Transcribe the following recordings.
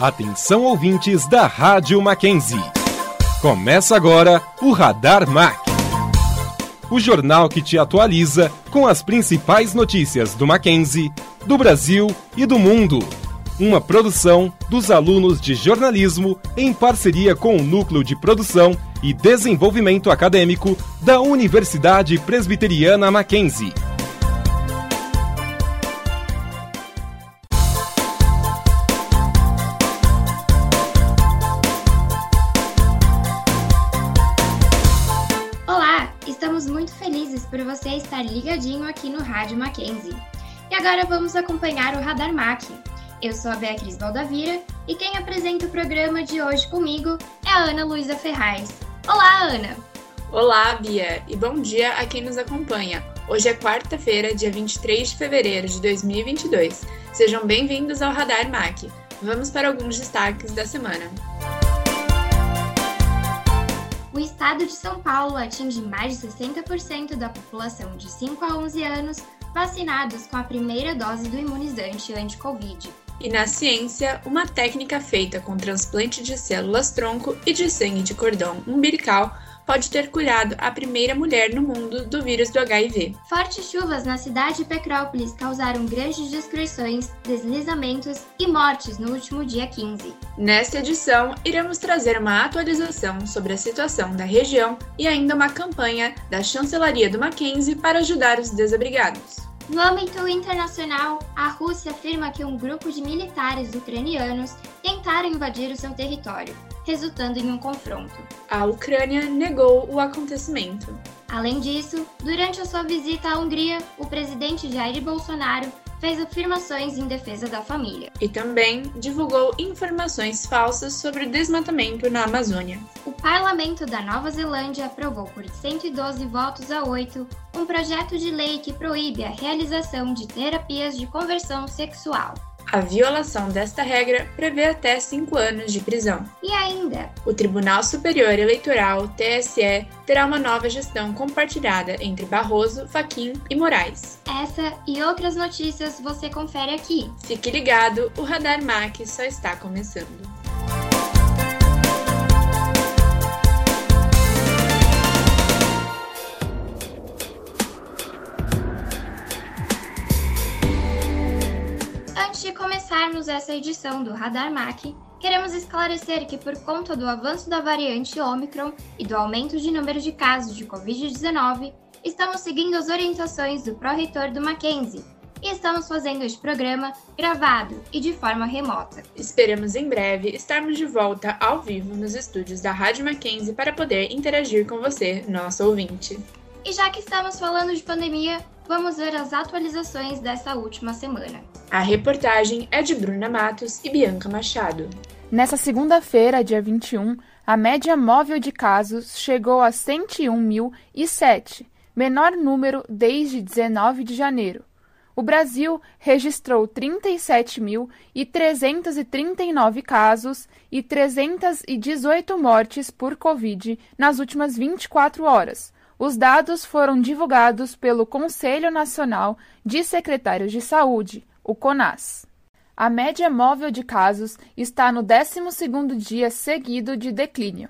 Atenção ouvintes da Rádio Mackenzie. Começa agora o Radar Mac. O jornal que te atualiza com as principais notícias do Mackenzie, do Brasil e do mundo. Uma produção dos alunos de jornalismo em parceria com o Núcleo de Produção e Desenvolvimento Acadêmico da Universidade Presbiteriana Mackenzie. Aqui no Rádio Mackenzie. E agora vamos acompanhar o Radar Mac. Eu sou a Beatriz Baldavira e quem apresenta o programa de hoje comigo é a Ana Luísa Ferraz. Olá, Ana! Olá, Bia, e bom dia a quem nos acompanha. Hoje é quarta-feira, dia 23 de fevereiro de 2022. Sejam bem-vindos ao Radar Mac. Vamos para alguns destaques da semana o estado de São Paulo atinge mais de 60% da população de 5 a 11 anos vacinados com a primeira dose do imunizante anti-Covid. E na ciência, uma técnica feita com transplante de células tronco e de sangue de cordão umbilical pode ter curado a primeira mulher no mundo do vírus do HIV. Fortes chuvas na cidade de Petrópolis causaram grandes destruições, deslizamentos e mortes no último dia 15. Nesta edição, iremos trazer uma atualização sobre a situação da região e ainda uma campanha da chancelaria do Mackenzie para ajudar os desabrigados. No âmbito internacional, a Rússia afirma que um grupo de militares ucranianos tentaram invadir o seu território resultando em um confronto. A Ucrânia negou o acontecimento. Além disso, durante a sua visita à Hungria, o presidente Jair Bolsonaro fez afirmações em defesa da família. E também divulgou informações falsas sobre o desmatamento na Amazônia. O parlamento da Nova Zelândia aprovou por 112 votos a 8 um projeto de lei que proíbe a realização de terapias de conversão sexual. A violação desta regra prevê até cinco anos de prisão. E ainda, o Tribunal Superior Eleitoral, TSE, terá uma nova gestão compartilhada entre Barroso, Faquim e Moraes. Essa e outras notícias você confere aqui. Fique ligado, o Radar MAC só está começando. Começarmos essa edição do Radar MAC, queremos esclarecer que, por conta do avanço da variante Omicron e do aumento de número de casos de Covid-19, estamos seguindo as orientações do pró-reitor do Mackenzie e estamos fazendo este programa gravado e de forma remota. Esperamos em breve estarmos de volta ao vivo nos estúdios da Rádio Mackenzie para poder interagir com você, nosso ouvinte. E já que estamos falando de pandemia, vamos ver as atualizações dessa última semana. A reportagem é de Bruna Matos e Bianca Machado. Nessa segunda-feira, dia 21, a média móvel de casos chegou a 101.007, menor número desde 19 de janeiro. O Brasil registrou 37.339 casos e 318 mortes por Covid nas últimas 24 horas, os dados foram divulgados pelo Conselho Nacional de Secretários de Saúde, o CONAS. A média móvel de casos está no 12º dia seguido de declínio.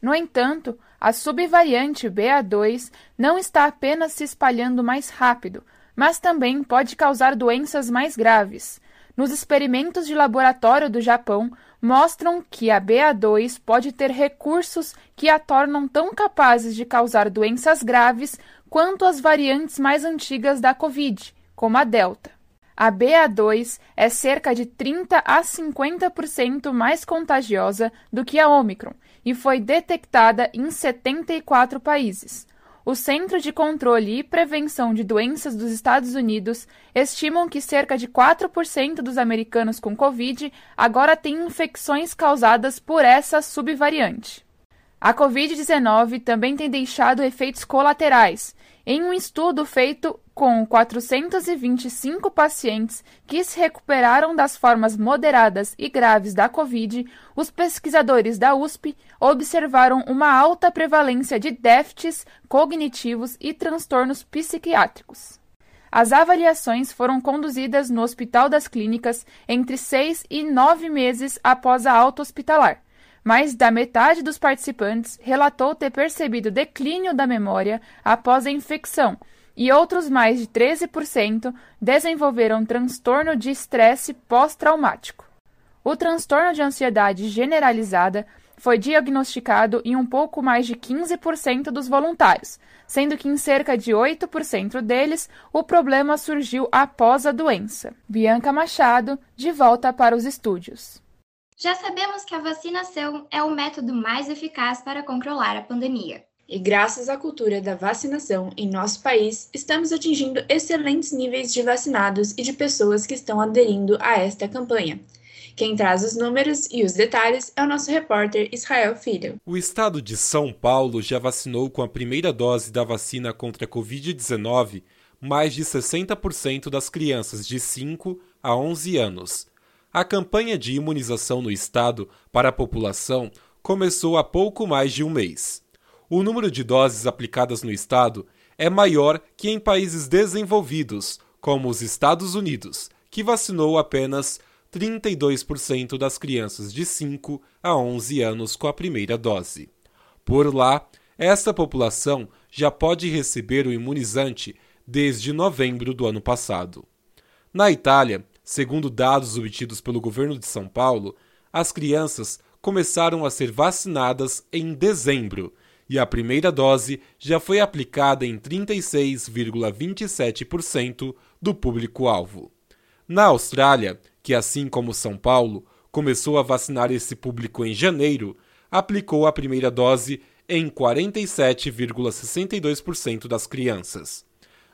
No entanto, a subvariante BA2 não está apenas se espalhando mais rápido, mas também pode causar doenças mais graves. Nos experimentos de laboratório do Japão, mostram que a BA2 pode ter recursos que a tornam tão capazes de causar doenças graves quanto as variantes mais antigas da Covid, como a Delta. A BA2 é cerca de 30 a 50% mais contagiosa do que a Omicron e foi detectada em 74 países. O Centro de Controle e Prevenção de Doenças dos Estados Unidos estimam que cerca de 4% dos americanos com Covid agora têm infecções causadas por essa subvariante. A Covid-19 também tem deixado efeitos colaterais. Em um estudo feito com 425 pacientes que se recuperaram das formas moderadas e graves da Covid, os pesquisadores da USP observaram uma alta prevalência de déficits cognitivos e transtornos psiquiátricos. As avaliações foram conduzidas no Hospital das Clínicas entre seis e nove meses após a alta hospitalar. Mais da metade dos participantes relatou ter percebido declínio da memória após a infecção, e outros mais de 13% desenvolveram transtorno de estresse pós-traumático. O transtorno de ansiedade generalizada foi diagnosticado em um pouco mais de 15% dos voluntários, sendo que em cerca de 8% deles o problema surgiu após a doença. Bianca Machado, de volta para os estúdios. Já sabemos que a vacinação é o método mais eficaz para controlar a pandemia. E graças à cultura da vacinação em nosso país, estamos atingindo excelentes níveis de vacinados e de pessoas que estão aderindo a esta campanha. Quem traz os números e os detalhes é o nosso repórter Israel Filho. O estado de São Paulo já vacinou com a primeira dose da vacina contra a Covid-19 mais de 60% das crianças de 5 a 11 anos. A campanha de imunização no estado para a população começou há pouco mais de um mês. O número de doses aplicadas no estado é maior que em países desenvolvidos, como os Estados Unidos, que vacinou apenas 32% das crianças de 5 a 11 anos com a primeira dose. Por lá, essa população já pode receber o imunizante desde novembro do ano passado. Na Itália, segundo dados obtidos pelo governo de São Paulo, as crianças começaram a ser vacinadas em dezembro e a primeira dose já foi aplicada em 36,27% do público-alvo. Na Austrália, que assim como São Paulo começou a vacinar esse público em janeiro, aplicou a primeira dose em 47,62% das crianças.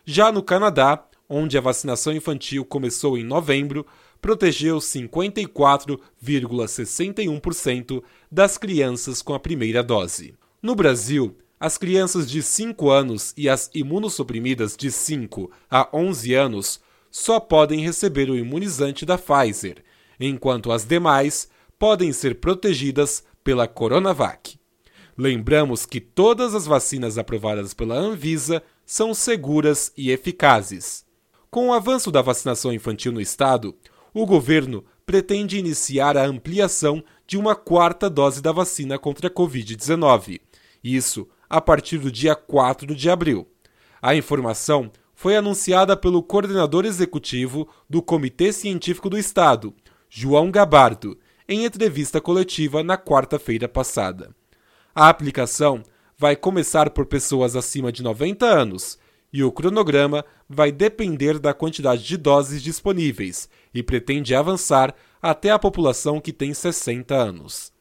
Já no Canadá, onde a vacinação infantil começou em novembro, protegeu 54,61% das crianças com a primeira dose. No Brasil, as crianças de 5 anos e as imunossuprimidas de 5 a 11 anos só podem receber o imunizante da Pfizer, enquanto as demais podem ser protegidas pela Coronavac. Lembramos que todas as vacinas aprovadas pela Anvisa são seguras e eficazes. Com o avanço da vacinação infantil no estado, o governo pretende iniciar a ampliação de uma quarta dose da vacina contra a Covid-19. Isso a partir do dia 4 de abril. A informação foi anunciada pelo coordenador executivo do Comitê Científico do Estado, João Gabardo, em entrevista coletiva na quarta-feira passada. A aplicação vai começar por pessoas acima de 90 anos e o cronograma vai depender da quantidade de doses disponíveis e pretende avançar até a população que tem 60 anos.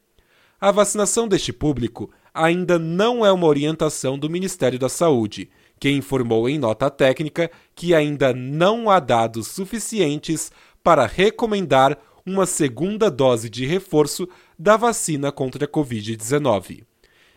A vacinação deste público ainda não é uma orientação do Ministério da Saúde que informou em nota técnica que ainda não há dados suficientes para recomendar uma segunda dose de reforço da vacina contra a Covid-19.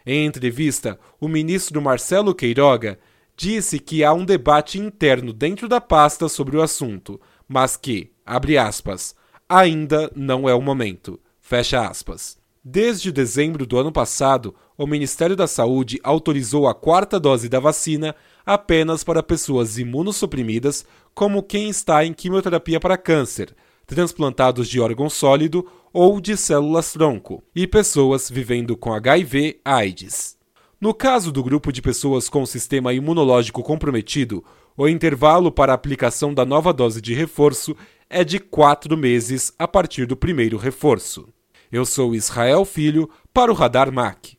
Em entrevista, o ministro Marcelo Queiroga disse que há um debate interno dentro da pasta sobre o assunto, mas que, abre aspas, ainda não é o momento. Fecha aspas. Desde dezembro do ano passado, o Ministério da Saúde autorizou a quarta dose da vacina apenas para pessoas imunossuprimidas, como quem está em quimioterapia para câncer, transplantados de órgão sólido ou de células-tronco, e pessoas vivendo com HIV/AIDS. No caso do grupo de pessoas com sistema imunológico comprometido, o intervalo para a aplicação da nova dose de reforço é de quatro meses a partir do primeiro reforço. Eu sou Israel Filho para o Radar MAC.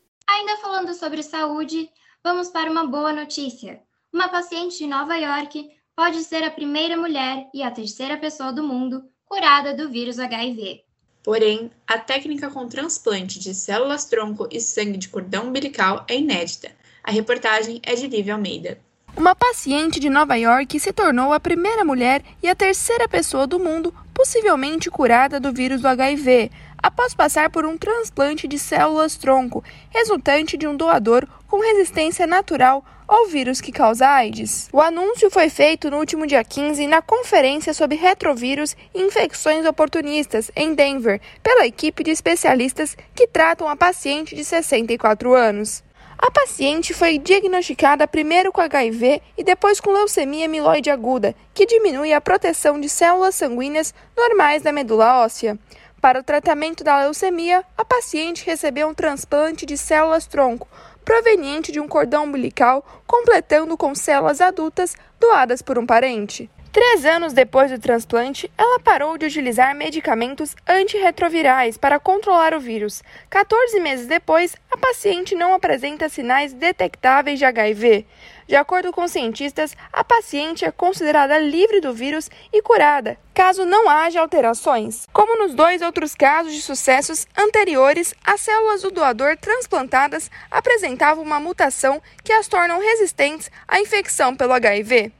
Falando sobre saúde, vamos para uma boa notícia. Uma paciente de Nova York pode ser a primeira mulher e a terceira pessoa do mundo curada do vírus HIV. Porém, a técnica com transplante de células-tronco e sangue de cordão umbilical é inédita. A reportagem é de Lívia Almeida. Uma paciente de Nova York se tornou a primeira mulher e a terceira pessoa do mundo possivelmente curada do vírus do HIV, após passar por um transplante de células-tronco, resultante de um doador com resistência natural ao vírus que causa AIDS. O anúncio foi feito no último dia 15 na conferência sobre retrovírus e infecções oportunistas em Denver, pela equipe de especialistas que tratam a paciente de 64 anos. A paciente foi diagnosticada primeiro com HIV e depois com leucemia amiloide aguda, que diminui a proteção de células sanguíneas normais da medula óssea. Para o tratamento da leucemia, a paciente recebeu um transplante de células-tronco proveniente de um cordão umbilical, completando com células adultas doadas por um parente. Três anos depois do transplante, ela parou de utilizar medicamentos antirretrovirais para controlar o vírus. 14 meses depois, a paciente não apresenta sinais detectáveis de HIV. De acordo com cientistas, a paciente é considerada livre do vírus e curada, caso não haja alterações. Como nos dois outros casos de sucessos anteriores, as células do doador transplantadas apresentavam uma mutação que as tornam resistentes à infecção pelo HIV.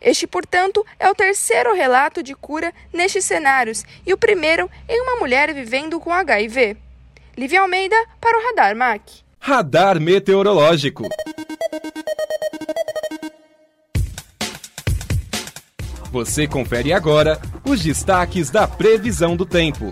Este, portanto, é o terceiro relato de cura nestes cenários e o primeiro em uma mulher vivendo com HIV. Lívia Almeida para o Radar MAC. Radar Meteorológico. Você confere agora os destaques da previsão do tempo.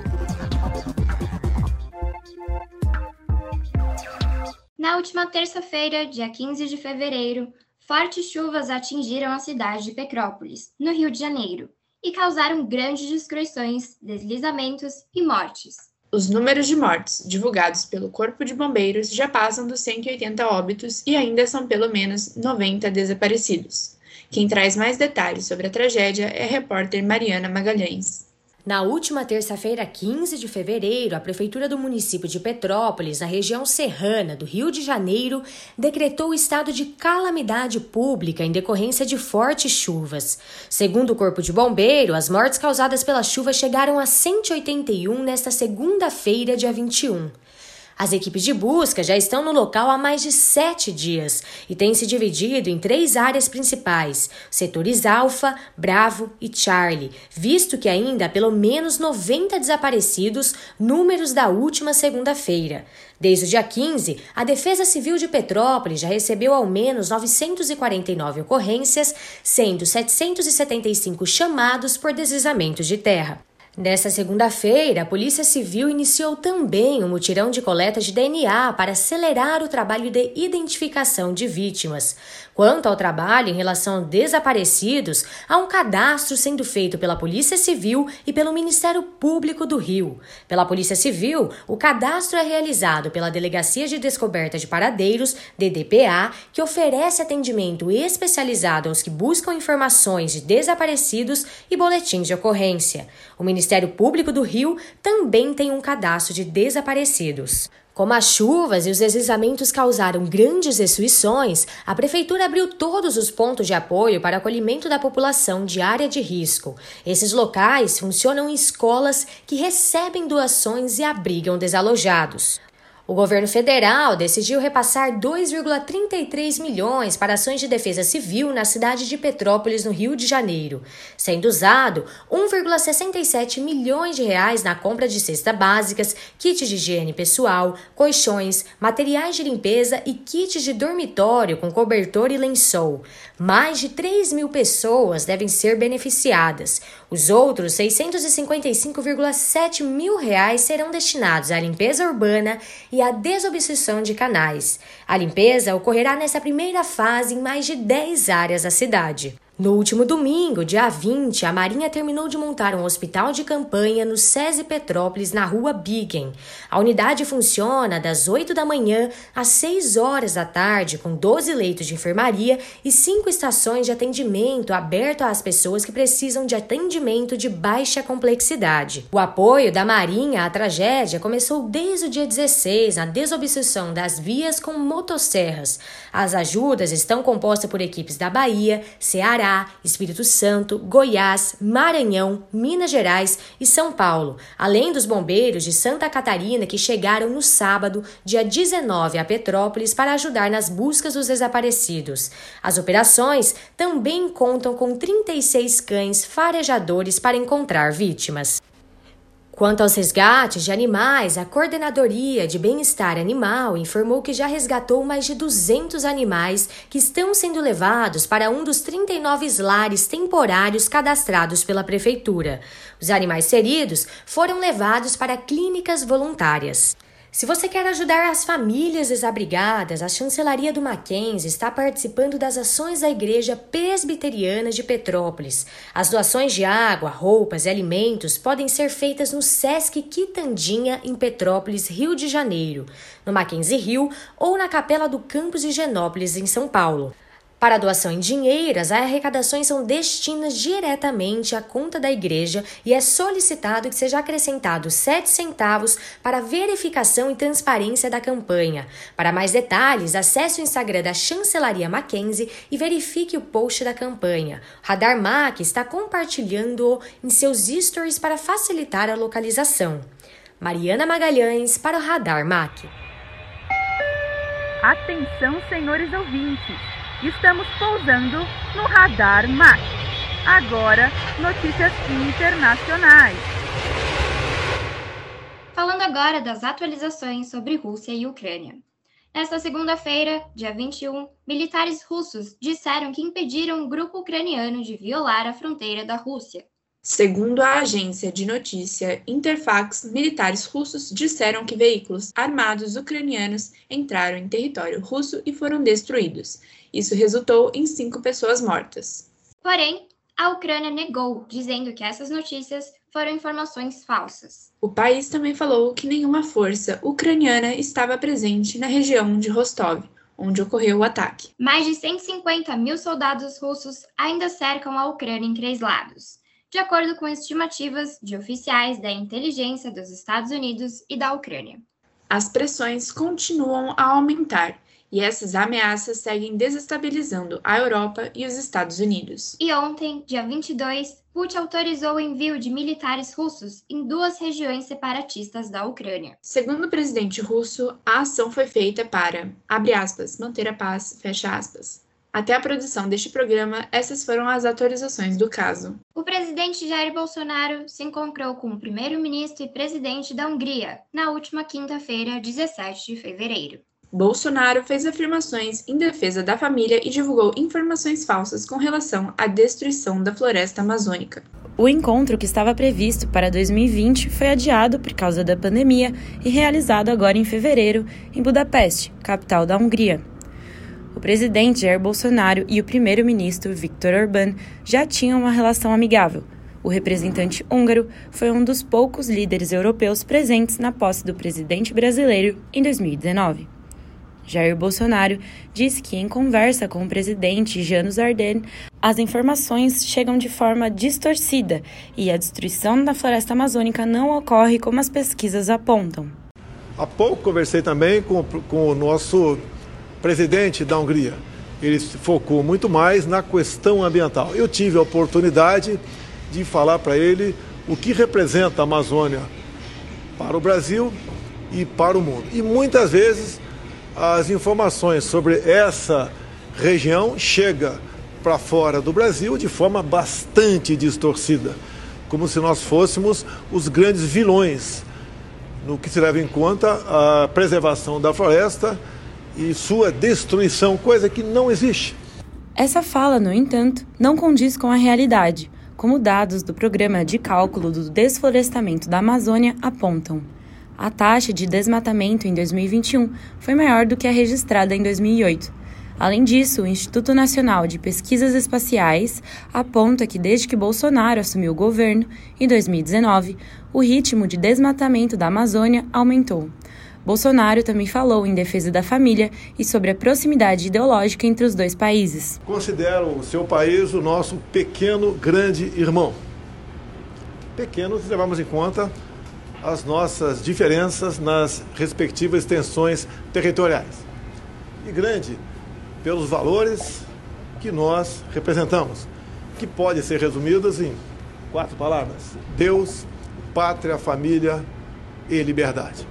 Na última terça-feira, dia 15 de fevereiro, Fortes chuvas atingiram a cidade de Petrópolis, no Rio de Janeiro, e causaram grandes destruições, deslizamentos e mortes. Os números de mortes divulgados pelo Corpo de Bombeiros já passam dos 180 óbitos e ainda são pelo menos 90 desaparecidos. Quem traz mais detalhes sobre a tragédia é a repórter Mariana Magalhães. Na última terça-feira, 15 de fevereiro, a Prefeitura do município de Petrópolis, na região serrana do Rio de Janeiro, decretou o estado de calamidade pública em decorrência de fortes chuvas. Segundo o Corpo de Bombeiro, as mortes causadas pela chuva chegaram a 181 nesta segunda-feira, dia 21. As equipes de busca já estão no local há mais de sete dias e têm se dividido em três áreas principais: setores Alfa, Bravo e Charlie, visto que ainda há pelo menos 90 desaparecidos, números da última segunda-feira. Desde o dia 15, a Defesa Civil de Petrópolis já recebeu ao menos 949 ocorrências, sendo 775 chamados por deslizamentos de terra. Nesta segunda-feira, a Polícia Civil iniciou também um mutirão de coleta de DNA para acelerar o trabalho de identificação de vítimas. Quanto ao trabalho em relação a desaparecidos, há um cadastro sendo feito pela Polícia Civil e pelo Ministério Público do Rio. Pela Polícia Civil, o cadastro é realizado pela Delegacia de Descoberta de Paradeiros, DDPA, que oferece atendimento especializado aos que buscam informações de desaparecidos e boletins de ocorrência. O Ministério Público do Rio também tem um cadastro de desaparecidos. Como as chuvas e os deslizamentos causaram grandes destruições, a Prefeitura abriu todos os pontos de apoio para acolhimento da população de área de risco. Esses locais funcionam em escolas que recebem doações e abrigam desalojados. O governo federal decidiu repassar 2,33 milhões para ações de defesa civil na cidade de Petrópolis, no Rio de Janeiro, sendo usado 1,67 milhões de reais na compra de cestas básicas, kits de higiene pessoal, colchões, materiais de limpeza e kits de dormitório com cobertor e lençol. Mais de 3 mil pessoas devem ser beneficiadas. Os outros 655,7 mil reais serão destinados à limpeza urbana e à desobstrução de canais. A limpeza ocorrerá nessa primeira fase em mais de 10 áreas da cidade. No último domingo, dia 20, a Marinha terminou de montar um hospital de campanha no SESI Petrópolis, na rua Biggen. A unidade funciona das 8 da manhã às 6 horas da tarde, com 12 leitos de enfermaria e 5 estações de atendimento aberto às pessoas que precisam de atendimento de baixa complexidade. O apoio da Marinha à tragédia começou desde o dia 16 na desobstrução das vias com motosserras. As ajudas estão compostas por equipes da Bahia, Ceará, Espírito Santo, Goiás, Maranhão, Minas Gerais e São Paulo, além dos bombeiros de Santa Catarina que chegaram no sábado, dia 19, a Petrópolis para ajudar nas buscas dos desaparecidos. As operações também contam com 36 cães farejadores para encontrar vítimas. Quanto aos resgates de animais, a Coordenadoria de Bem-Estar Animal informou que já resgatou mais de 200 animais que estão sendo levados para um dos 39 lares temporários cadastrados pela Prefeitura. Os animais feridos foram levados para clínicas voluntárias. Se você quer ajudar as famílias desabrigadas, a Chancelaria do Mackenzie está participando das ações da Igreja Presbiteriana de Petrópolis. As doações de água, roupas e alimentos podem ser feitas no Sesc Quitandinha, em Petrópolis, Rio de Janeiro, no Mackenzie Rio ou na Capela do Campos de Genópolis, em São Paulo. Para doação em dinheiro, as arrecadações são destinadas diretamente à conta da igreja e é solicitado que seja acrescentado 7 centavos para verificação e transparência da campanha. Para mais detalhes, acesse o Instagram da Chancelaria Mackenzie e verifique o post da campanha. Radar Mac está compartilhando em seus stories para facilitar a localização. Mariana Magalhães para o Radar Mac. Atenção, senhores ouvintes! Estamos pousando no Radar MAC. Agora, notícias internacionais. Falando agora das atualizações sobre Rússia e Ucrânia. Nesta segunda-feira, dia 21, militares russos disseram que impediram um grupo ucraniano de violar a fronteira da Rússia. Segundo a agência de notícia Interfax, militares russos disseram que veículos armados ucranianos entraram em território russo e foram destruídos. Isso resultou em cinco pessoas mortas. Porém, a Ucrânia negou, dizendo que essas notícias foram informações falsas. O país também falou que nenhuma força ucraniana estava presente na região de Rostov, onde ocorreu o ataque. Mais de 150 mil soldados russos ainda cercam a Ucrânia em três lados de acordo com estimativas de oficiais da inteligência dos Estados Unidos e da Ucrânia. As pressões continuam a aumentar e essas ameaças seguem desestabilizando a Europa e os Estados Unidos. E ontem, dia 22, Putin autorizou o envio de militares russos em duas regiões separatistas da Ucrânia. Segundo o presidente russo, a ação foi feita para, abre aspas, manter a paz, fecha aspas, até a produção deste programa, essas foram as atualizações do caso. O presidente Jair Bolsonaro se encontrou com o primeiro-ministro e presidente da Hungria na última quinta-feira, 17 de fevereiro. Bolsonaro fez afirmações em defesa da família e divulgou informações falsas com relação à destruição da floresta amazônica. O encontro que estava previsto para 2020 foi adiado por causa da pandemia e realizado agora em fevereiro, em Budapeste, capital da Hungria. O presidente Jair Bolsonaro e o primeiro-ministro Viktor Orbán já tinham uma relação amigável. O representante húngaro foi um dos poucos líderes europeus presentes na posse do presidente brasileiro em 2019. Jair Bolsonaro disse que, em conversa com o presidente Janos Arden, as informações chegam de forma distorcida e a destruição da floresta amazônica não ocorre como as pesquisas apontam. Há pouco conversei também com, com o nosso presidente da Hungria. Ele focou muito mais na questão ambiental. Eu tive a oportunidade de falar para ele o que representa a Amazônia para o Brasil e para o mundo. E muitas vezes as informações sobre essa região chegam para fora do Brasil de forma bastante distorcida, como se nós fôssemos os grandes vilões no que se leva em conta a preservação da floresta e sua destruição, coisa que não existe. Essa fala, no entanto, não condiz com a realidade, como dados do Programa de Cálculo do Desflorestamento da Amazônia apontam. A taxa de desmatamento em 2021 foi maior do que a registrada em 2008. Além disso, o Instituto Nacional de Pesquisas Espaciais aponta que desde que Bolsonaro assumiu o governo, em 2019, o ritmo de desmatamento da Amazônia aumentou. Bolsonaro também falou em defesa da família e sobre a proximidade ideológica entre os dois países. Considero o seu país o nosso pequeno grande irmão. Pequeno se levarmos em conta as nossas diferenças nas respectivas extensões territoriais. E grande pelos valores que nós representamos, que pode ser resumidas em quatro palavras: Deus, pátria, família e liberdade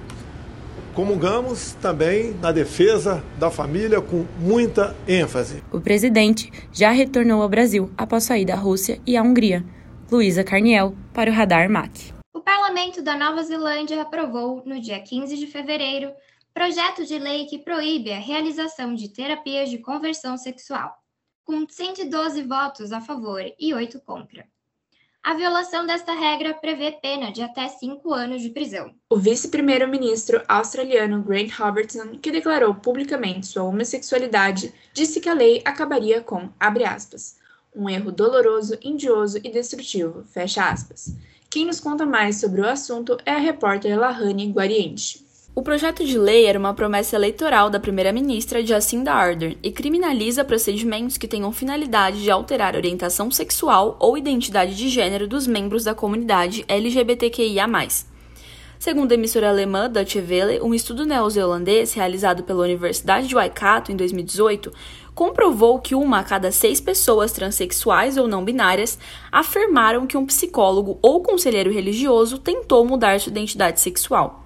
comungamos também na defesa da família com muita ênfase. O presidente já retornou ao Brasil após sair da Rússia e a Hungria. Luísa Carniel, para o Radar MAC. O parlamento da Nova Zelândia aprovou, no dia 15 de fevereiro, projeto de lei que proíbe a realização de terapias de conversão sexual, com 112 votos a favor e 8 contra. A violação desta regra prevê pena de até cinco anos de prisão. O vice-primeiro-ministro australiano Grant Robertson, que declarou publicamente sua homossexualidade, disse que a lei acabaria com, abre aspas, um erro doloroso, indioso e destrutivo, fecha aspas. Quem nos conta mais sobre o assunto é a repórter Lahane Guariente. O projeto de lei era uma promessa eleitoral da primeira-ministra Jacinda Ardern e criminaliza procedimentos que tenham finalidade de alterar a orientação sexual ou identidade de gênero dos membros da comunidade LGBTQIA+. Segundo a emissora alemã Deutsche Welle, um estudo neozelandês realizado pela Universidade de Waikato em 2018 comprovou que uma a cada seis pessoas transexuais ou não binárias afirmaram que um psicólogo ou conselheiro religioso tentou mudar sua identidade sexual.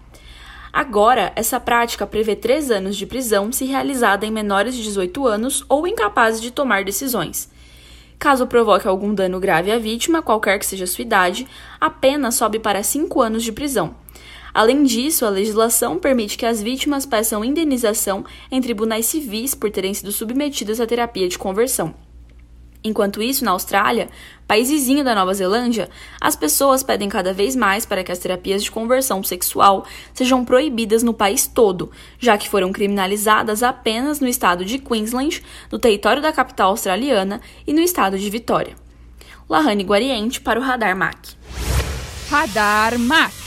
Agora, essa prática prevê três anos de prisão se realizada em menores de 18 anos ou incapazes de tomar decisões. Caso provoque algum dano grave à vítima, qualquer que seja sua idade, a pena sobe para cinco anos de prisão. Além disso, a legislação permite que as vítimas peçam indenização em tribunais civis por terem sido submetidas à terapia de conversão. Enquanto isso, na Austrália, país vizinho da Nova Zelândia, as pessoas pedem cada vez mais para que as terapias de conversão sexual sejam proibidas no país todo, já que foram criminalizadas apenas no estado de Queensland, no território da capital australiana e no estado de Vitória. Lahane Guariente para o Radar MAC. Radar MAC.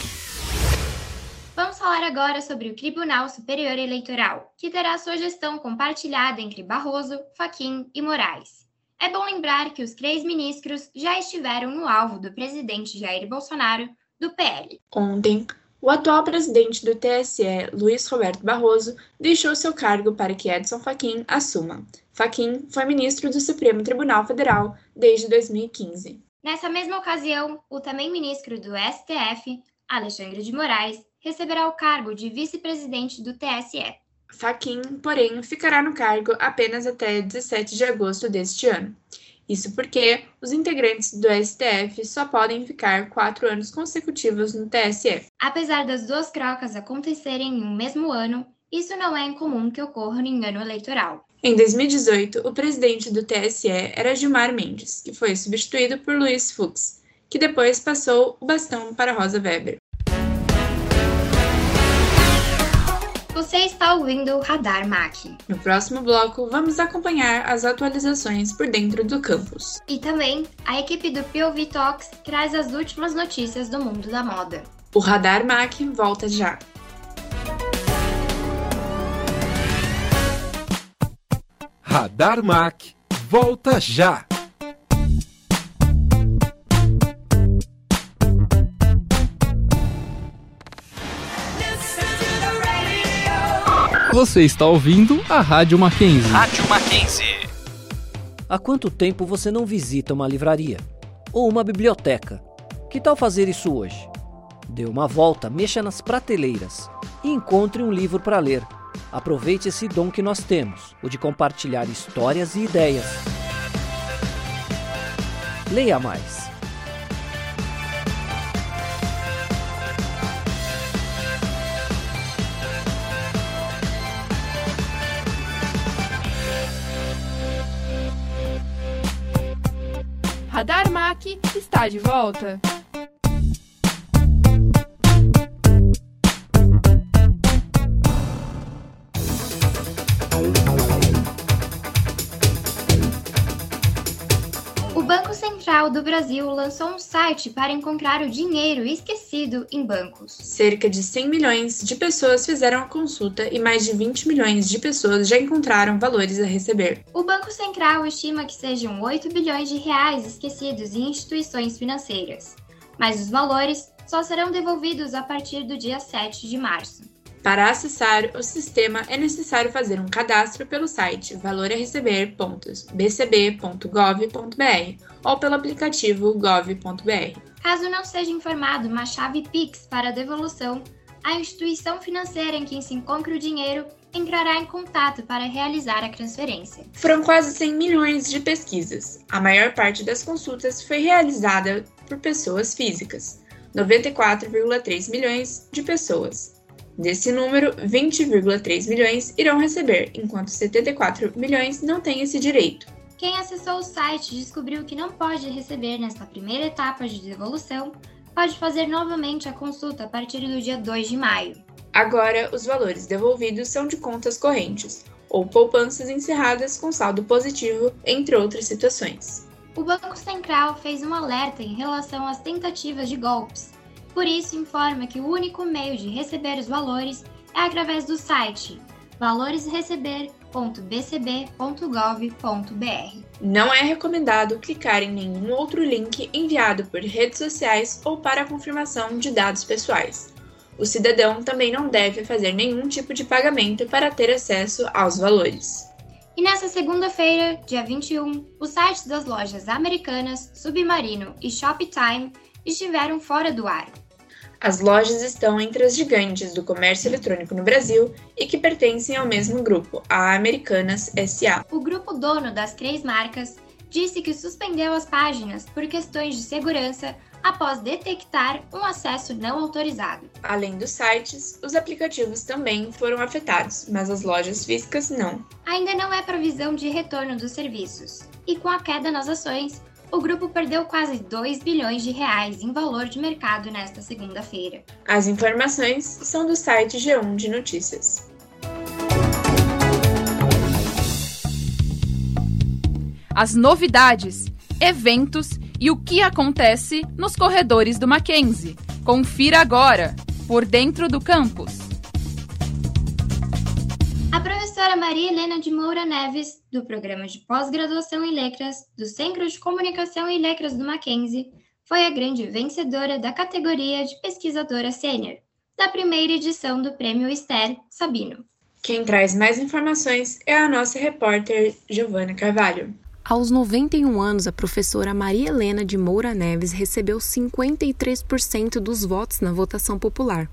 Vamos falar agora sobre o Tribunal Superior Eleitoral, que terá sua gestão compartilhada entre Barroso, Faquim e Moraes. É bom lembrar que os três ministros já estiveram no alvo do presidente Jair Bolsonaro, do PL. Ontem, o atual presidente do TSE, Luiz Roberto Barroso, deixou seu cargo para que Edson Fachin assuma. Fachin foi ministro do Supremo Tribunal Federal desde 2015. Nessa mesma ocasião, o também ministro do STF, Alexandre de Moraes, receberá o cargo de vice-presidente do TSE. Fachin, porém, ficará no cargo apenas até 17 de agosto deste ano. Isso porque os integrantes do STF só podem ficar quatro anos consecutivos no TSE. Apesar das duas trocas acontecerem em um mesmo ano, isso não é incomum que ocorra em ano eleitoral. Em 2018, o presidente do TSE era Gilmar Mendes, que foi substituído por Luiz Fux, que depois passou o bastão para Rosa Weber. Você está ouvindo o Radar MAC. No próximo bloco, vamos acompanhar as atualizações por dentro do campus. E também, a equipe do POV Talks traz as últimas notícias do mundo da moda. O Radar MAC volta já. Radar MAC volta já. Você está ouvindo a Rádio Mackenzie. Rádio Mackenzie. Há quanto tempo você não visita uma livraria? Ou uma biblioteca? Que tal fazer isso hoje? Dê uma volta, mexa nas prateleiras e encontre um livro para ler. Aproveite esse dom que nós temos, o de compartilhar histórias e ideias. Leia mais. Radar MAC está de volta. Central do Brasil lançou um site para encontrar o dinheiro esquecido em bancos. Cerca de 100 milhões de pessoas fizeram a consulta e mais de 20 milhões de pessoas já encontraram valores a receber. O Banco Central estima que sejam 8 bilhões de reais esquecidos em instituições financeiras, mas os valores só serão devolvidos a partir do dia 7 de março. Para acessar o sistema é necessário fazer um cadastro pelo site valoraReceber.bcb.gov.br ou pelo aplicativo gov.br. Caso não seja informado uma chave Pix para devolução, a instituição financeira em que se encontra o dinheiro entrará em contato para realizar a transferência. Foram quase 100 milhões de pesquisas. A maior parte das consultas foi realizada por pessoas físicas, 94,3 milhões de pessoas. Desse número, 20,3 milhões irão receber, enquanto 74 milhões não têm esse direito. Quem acessou o site descobriu que não pode receber nesta primeira etapa de devolução, pode fazer novamente a consulta a partir do dia 2 de maio. Agora, os valores devolvidos são de contas correntes ou poupanças encerradas com saldo positivo, entre outras situações. O Banco Central fez um alerta em relação às tentativas de golpes. Por isso, informa que o único meio de receber os valores é através do site valoresreceber.bcb.gov.br. Não é recomendado clicar em nenhum outro link enviado por redes sociais ou para confirmação de dados pessoais. O cidadão também não deve fazer nenhum tipo de pagamento para ter acesso aos valores. E nessa segunda-feira, dia 21, os sites das lojas Americanas, Submarino e Shoptime estiveram fora do ar. As lojas estão entre as gigantes do comércio eletrônico no Brasil e que pertencem ao mesmo grupo, a Americanas SA. O grupo dono das três marcas disse que suspendeu as páginas por questões de segurança após detectar um acesso não autorizado. Além dos sites, os aplicativos também foram afetados, mas as lojas físicas não. Ainda não é previsão de retorno dos serviços. E com a queda nas ações, o grupo perdeu quase 2 bilhões de reais em valor de mercado nesta segunda-feira. As informações são do site G1 de Notícias. As novidades, eventos e o que acontece nos corredores do Mackenzie. Confira agora, por dentro do campus. A professora Maria Helena de Moura Neves, do Programa de Pós-Graduação em Letras do Centro de Comunicação e Letras do Mackenzie, foi a grande vencedora da categoria de pesquisadora sênior, da primeira edição do Prêmio Esther Sabino. Quem traz mais informações é a nossa repórter Giovana Carvalho. Aos 91 anos, a professora Maria Helena de Moura Neves recebeu 53% dos votos na votação popular.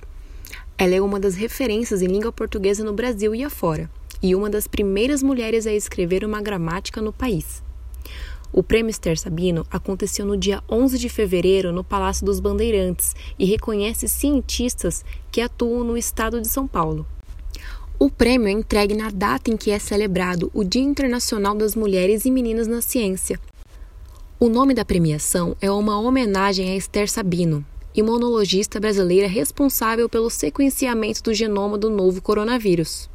Ela é uma das referências em língua portuguesa no Brasil e afora, e uma das primeiras mulheres a escrever uma gramática no país. O Prêmio Esther Sabino aconteceu no dia 11 de fevereiro no Palácio dos Bandeirantes e reconhece cientistas que atuam no estado de São Paulo. O prêmio é entregue na data em que é celebrado o Dia Internacional das Mulheres e Meninas na Ciência. O nome da premiação é uma homenagem a Esther Sabino, imunologista brasileira responsável pelo sequenciamento do genoma do novo coronavírus.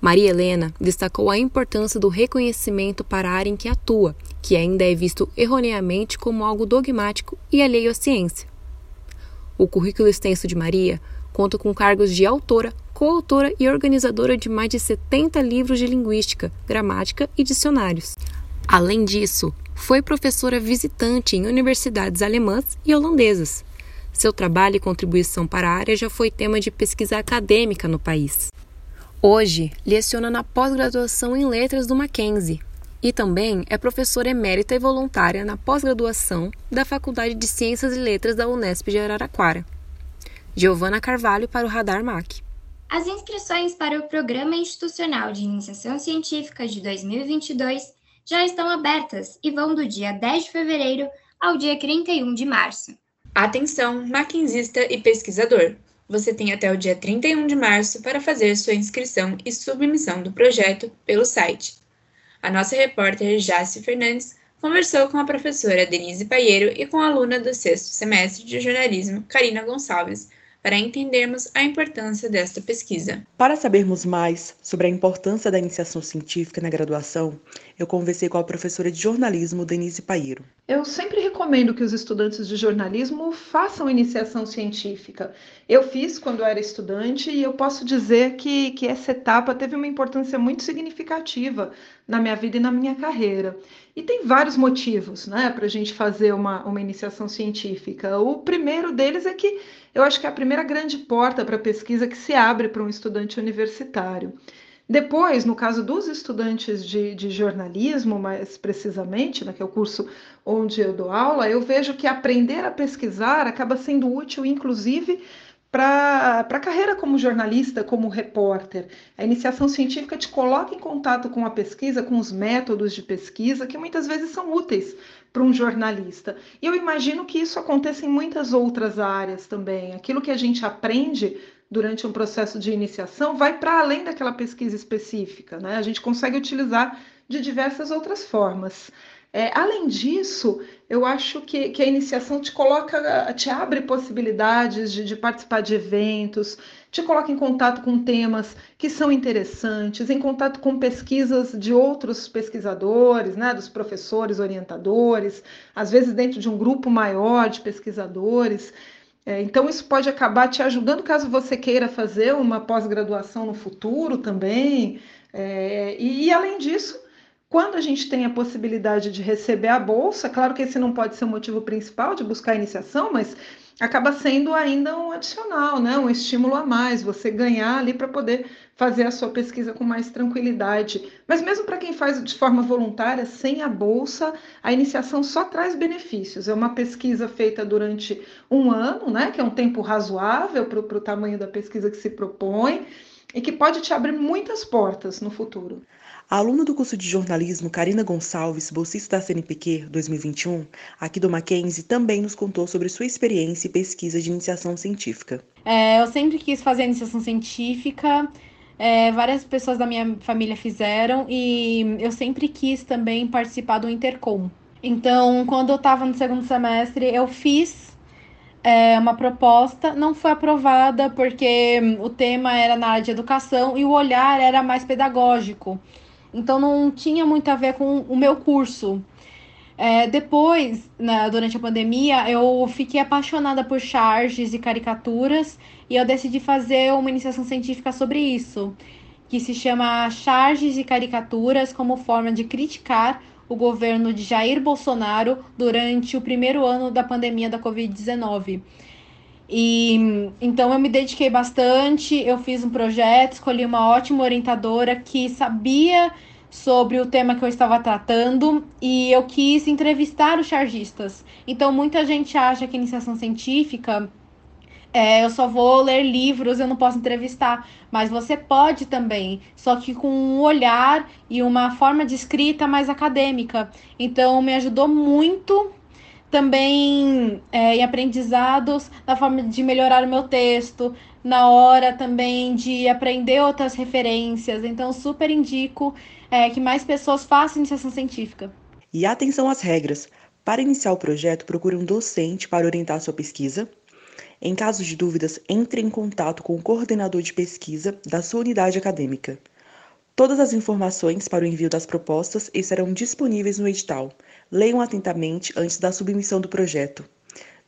Maria Helena destacou a importância do reconhecimento para a área em que atua, que ainda é visto erroneamente como algo dogmático e alheio à ciência. O currículo extenso de Maria conta com cargos de autora, coautora e organizadora de mais de 70 livros de linguística, gramática e dicionários. Além disso, foi professora visitante em universidades alemãs e holandesas. Seu trabalho e contribuição para a área já foi tema de pesquisa acadêmica no país. Hoje, leciona na pós-graduação em Letras do Mackenzie e também é professora emérita e voluntária na pós-graduação da Faculdade de Ciências e Letras da Unesp de Araraquara. Giovana Carvalho para o Radar MAC. As inscrições para o Programa Institucional de Iniciação Científica de 2022 já estão abertas e vão do dia 10 de fevereiro ao dia 31 de março. Atenção, maquinzista e pesquisador! Você tem até o dia 31 de março para fazer sua inscrição e submissão do projeto pelo site. A nossa repórter Jace Fernandes conversou com a professora Denise Paieiro e com a aluna do sexto semestre de jornalismo, Karina Gonçalves, para entendermos a importância desta pesquisa. Para sabermos mais sobre a importância da iniciação científica na graduação, eu conversei com a professora de jornalismo, Denise Paieiro. Eu sempre recomendo que os estudantes de jornalismo façam iniciação científica. Eu fiz quando eu era estudante e eu posso dizer que, que essa etapa teve uma importância muito significativa na minha vida e na minha carreira. E tem vários motivos né, para a gente fazer uma, uma iniciação científica. O primeiro deles é que eu acho que é a primeira grande porta para a pesquisa que se abre para um estudante universitário. Depois, no caso dos estudantes de, de, jornalismo, mais precisamente, né, que é o curso onde eu dou aula, eu vejo que aprender a pesquisar acaba sendo útil, inclusive, para a carreira como jornalista, como repórter. A iniciação científica te coloca em contato com a pesquisa, com os métodos de pesquisa, que muitas vezes são úteis para um jornalista. E eu imagino que isso aconteça em muitas outras áreas também. Aquilo que a gente aprende durante um processo de iniciação vai para além daquela pesquisa específica, né? A gente consegue utilizar de diversas outras formas. É, além disso, eu acho que, que, a iniciação te coloca, te abre possibilidades de, de, participar de eventos, te coloca em contato com temas que são interessantes, em contato com pesquisas de outros pesquisadores, né, dos professores, orientadores, às vezes dentro de um grupo maior de pesquisadores. É, então, isso pode acabar te ajudando caso você queira fazer uma pós-graduação no futuro também. É, e, e, além disso, quando a gente tem a possibilidade de receber a bolsa, claro que esse não pode ser o motivo principal de buscar a iniciação, mas acaba sendo ainda um adicional, né? um estímulo a mais, você ganhar ali para poder fazer a sua pesquisa com mais tranquilidade. Mas mesmo para quem faz de forma voluntária, sem a bolsa, a iniciação só traz benefícios. É uma pesquisa feita durante um ano, né? que é um tempo razoável para o tamanho da pesquisa que se propõe e que pode te abrir muitas portas no futuro. A aluna do curso de jornalismo Karina Gonçalves, bolsista da CNPq 2021, aqui do Mackenzie, também nos contou sobre sua experiência e pesquisa de iniciação científica. É, eu sempre quis fazer iniciação científica, é, várias pessoas da minha família fizeram e eu sempre quis também participar do Intercom. Então, quando eu estava no segundo semestre, eu fiz é, uma proposta, não foi aprovada porque o tema era na área de educação e o olhar era mais pedagógico. Então não tinha muito a ver com o meu curso. É, depois, né, durante a pandemia, eu fiquei apaixonada por charges e caricaturas e eu decidi fazer uma iniciação científica sobre isso, que se chama Charges e Caricaturas como forma de criticar o governo de Jair Bolsonaro durante o primeiro ano da pandemia da Covid-19. E então eu me dediquei bastante, eu fiz um projeto, escolhi uma ótima orientadora que sabia sobre o tema que eu estava tratando e eu quis entrevistar os chargistas. Então muita gente acha que iniciação científica é, eu só vou ler livros, eu não posso entrevistar. Mas você pode também, só que com um olhar e uma forma de escrita mais acadêmica. Então, me ajudou muito também é, em aprendizados na forma de melhorar o meu texto, na hora também de aprender outras referências. Então, super indico é, que mais pessoas façam iniciação científica. E atenção às regras. Para iniciar o projeto, procure um docente para orientar sua pesquisa. Em caso de dúvidas, entre em contato com o coordenador de pesquisa da sua unidade acadêmica. Todas as informações para o envio das propostas estarão disponíveis no edital. Leiam atentamente antes da submissão do projeto.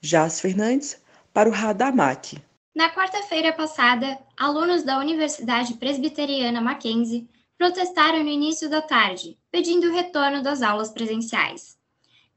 Jas Fernandes, para o Radar MAC. Na quarta-feira passada, alunos da Universidade Presbiteriana Mackenzie protestaram no início da tarde, pedindo o retorno das aulas presenciais.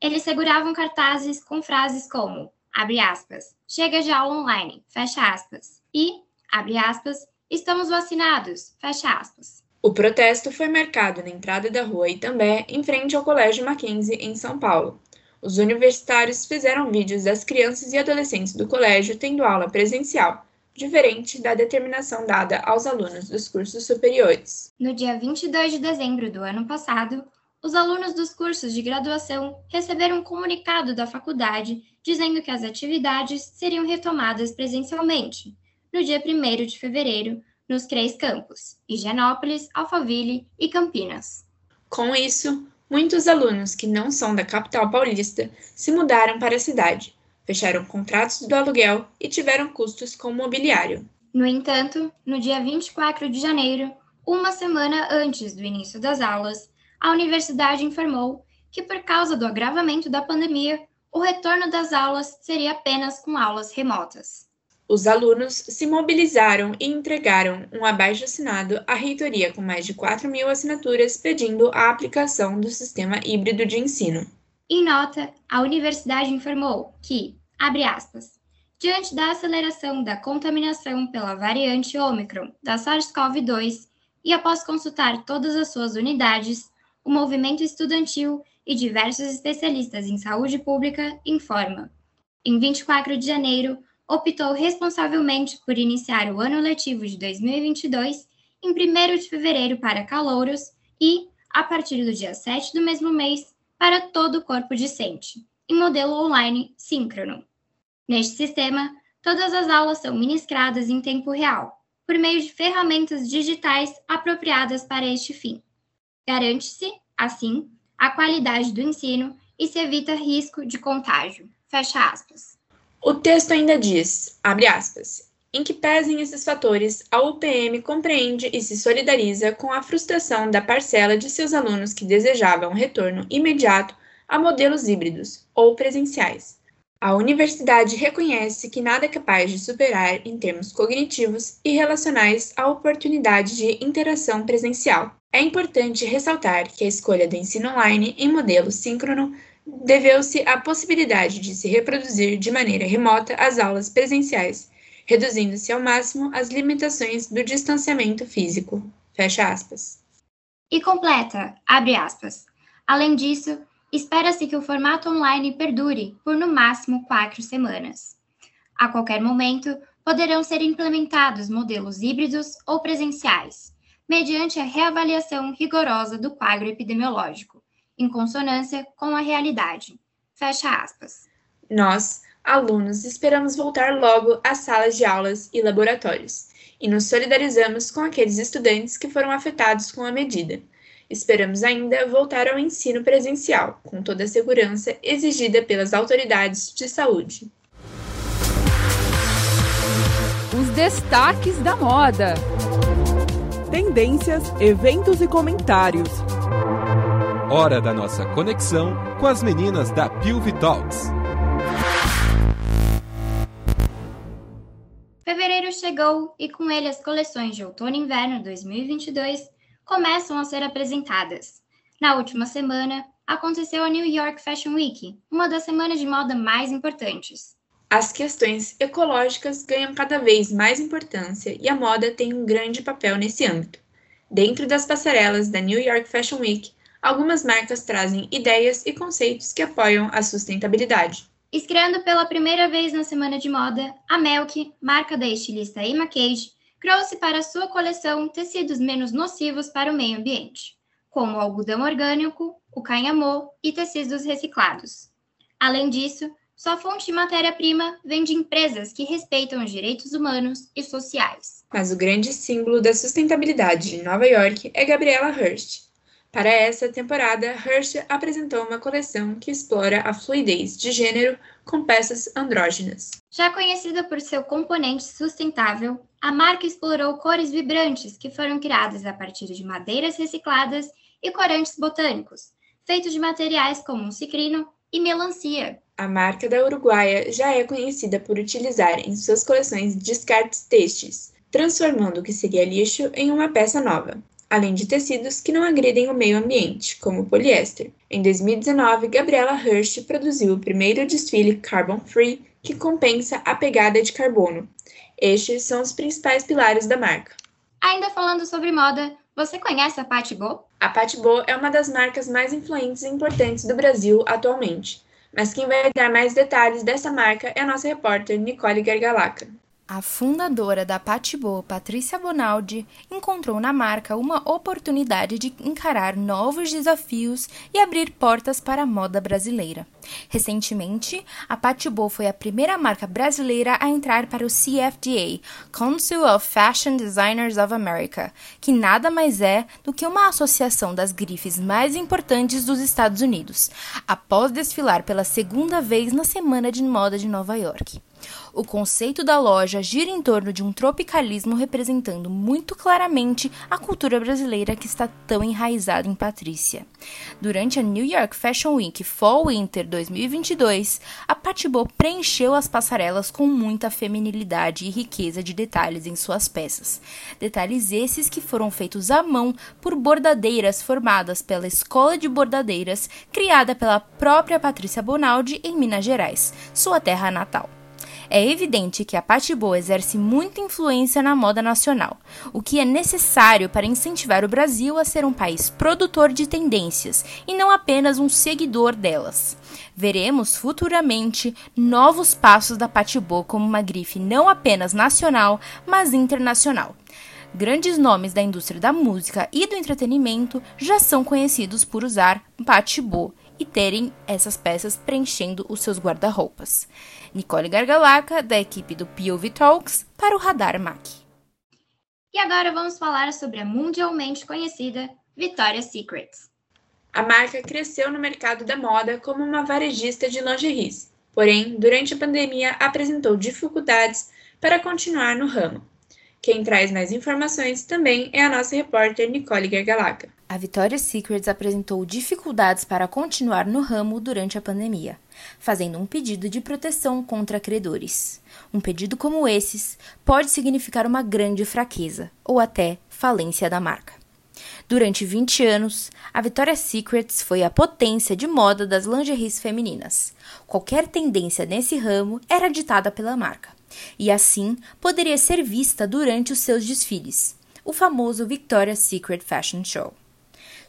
Eles seguravam cartazes com frases como, abre aspas, chega aula online, fecha aspas, e, abre aspas, estamos vacinados, fecha aspas. O protesto foi marcado na entrada da rua Itambé, em frente ao Colégio Mackenzie, em São Paulo. Os universitários fizeram vídeos das crianças e adolescentes do colégio tendo aula presencial, diferente da determinação dada aos alunos dos cursos superiores. No dia 22 de dezembro do ano passado, os alunos dos cursos de graduação receberam um comunicado da faculdade dizendo que as atividades seriam retomadas presencialmente, no dia 1 de fevereiro, nos três campos, Higienópolis, Alphaville e Campinas. Com isso, muitos alunos que não são da capital paulista se mudaram para a cidade, fecharam contratos do aluguel e tiveram custos com o mobiliário. No entanto, no dia 24 de janeiro, uma semana antes do início das aulas, a universidade informou que, por causa do agravamento da pandemia, o retorno das aulas seria apenas com aulas remotas. Os alunos se mobilizaram e entregaram um abaixo-assinado à reitoria com mais de 4 mil assinaturas pedindo a aplicação do sistema híbrido de ensino. Em nota, a universidade informou que, abre aspas, diante da aceleração da contaminação pela variante Ômicron da SARS-CoV-2 e após consultar todas as suas unidades, o movimento estudantil e diversos especialistas em saúde pública informa. Em 24 de janeiro, optou responsavelmente por iniciar o ano letivo de 2022 em 1 de fevereiro para calouros e, a partir do dia 7 do mesmo mês, para todo o corpo discente, em modelo online síncrono. Neste sistema, todas as aulas são ministradas em tempo real, por meio de ferramentas digitais apropriadas para este fim. Garante-se Assim, a qualidade do ensino e se evita risco de contágio. Fecha aspas. O texto ainda diz, abre aspas, em que pesem esses fatores, a UPM compreende e se solidariza com a frustração da parcela de seus alunos que desejavam retorno imediato a modelos híbridos ou presenciais. A universidade reconhece que nada é capaz de superar, em termos cognitivos e relacionais, a oportunidade de interação presencial. É importante ressaltar que a escolha do ensino online em modelo síncrono deveu-se à possibilidade de se reproduzir de maneira remota as aulas presenciais reduzindo-se ao máximo as limitações do distanciamento físico. Fecha aspas. E completa, abre aspas. Além disso, espera-se que o formato online perdure por no máximo quatro semanas. A qualquer momento, poderão ser implementados modelos híbridos ou presenciais, mediante a reavaliação rigorosa do quadro epidemiológico, em consonância com a realidade. Fecha aspas. Nós, alunos, esperamos voltar logo às salas de aulas e laboratórios, e nos solidarizamos com aqueles estudantes que foram afetados com a medida. Esperamos ainda voltar ao ensino presencial, com toda a segurança exigida pelas autoridades de saúde. Os destaques da moda. Tendências, eventos e comentários. Hora da nossa conexão com as meninas da Pilvi Talks. Fevereiro chegou e com ele as coleções de outono e inverno 2022 começam a ser apresentadas. Na última semana, aconteceu a New York Fashion Week, uma das semanas de moda mais importantes. As questões ecológicas ganham cada vez mais importância e a moda tem um grande papel nesse âmbito. Dentro das passarelas da New York Fashion Week, algumas marcas trazem ideias e conceitos que apoiam a sustentabilidade. Estreando pela primeira vez na Semana de Moda, a Melk, marca da estilista Emma Cage, trouxe para sua coleção tecidos menos nocivos para o meio ambiente, como o algodão orgânico, o canhamô e tecidos reciclados. Além disso, sua fonte de matéria-prima vem de empresas que respeitam os direitos humanos e sociais. Mas o grande símbolo da sustentabilidade de Nova York é Gabriela Hearst, para essa temporada, Hirsch apresentou uma coleção que explora a fluidez de gênero com peças andrógenas. Já conhecida por seu componente sustentável, a marca explorou cores vibrantes que foram criadas a partir de madeiras recicladas e corantes botânicos, feitos de materiais como cicrino e melancia. A marca da Uruguaia já é conhecida por utilizar em suas coleções descartes têxteis, transformando o que seria lixo em uma peça nova além de tecidos que não agridem o meio ambiente, como o poliéster. Em 2019, Gabriela Hirsch produziu o primeiro desfile Carbon Free que compensa a pegada de carbono. Estes são os principais pilares da marca. Ainda falando sobre moda, você conhece a Patibô? A Patibô é uma das marcas mais influentes e importantes do Brasil atualmente. Mas quem vai dar mais detalhes dessa marca é a nossa repórter Nicole Gargalaca. A fundadora da Patibô, Patrícia Bonaldi, encontrou na marca uma oportunidade de encarar novos desafios e abrir portas para a moda brasileira. Recentemente, a Patibô foi a primeira marca brasileira a entrar para o CFDA, Council of Fashion Designers of America, que nada mais é do que uma associação das grifes mais importantes dos Estados Unidos, após desfilar pela segunda vez na Semana de Moda de Nova York. O conceito da loja gira em torno de um tropicalismo representando muito claramente a cultura brasileira que está tão enraizada em Patrícia. Durante a New York Fashion Week Fall Winter 2022, a Patibô preencheu as passarelas com muita feminilidade e riqueza de detalhes em suas peças. Detalhes esses que foram feitos à mão por bordadeiras formadas pela Escola de Bordadeiras, criada pela própria Patrícia Bonaldi em Minas Gerais, sua terra natal. É evidente que a Patibô exerce muita influência na moda nacional, o que é necessário para incentivar o Brasil a ser um país produtor de tendências e não apenas um seguidor delas. Veremos futuramente novos passos da Patibô como uma grife não apenas nacional, mas internacional. Grandes nomes da indústria da música e do entretenimento já são conhecidos por usar Patibô e terem essas peças preenchendo os seus guarda-roupas. Nicole Gargalaca, da equipe do POV Talks, para o Radar Mac. E agora vamos falar sobre a mundialmente conhecida Victoria's Secret. A marca cresceu no mercado da moda como uma varejista de lingeries, porém, durante a pandemia apresentou dificuldades para continuar no ramo. Quem traz mais informações também é a nossa repórter Nicole Gergalaca. A Victoria's Secret apresentou dificuldades para continuar no ramo durante a pandemia, fazendo um pedido de proteção contra credores. Um pedido como esses pode significar uma grande fraqueza ou até falência da marca. Durante 20 anos, a Victoria's Secret foi a potência de moda das lingeries femininas. Qualquer tendência nesse ramo era ditada pela marca e assim poderia ser vista durante os seus desfiles, o famoso Victoria's Secret Fashion Show.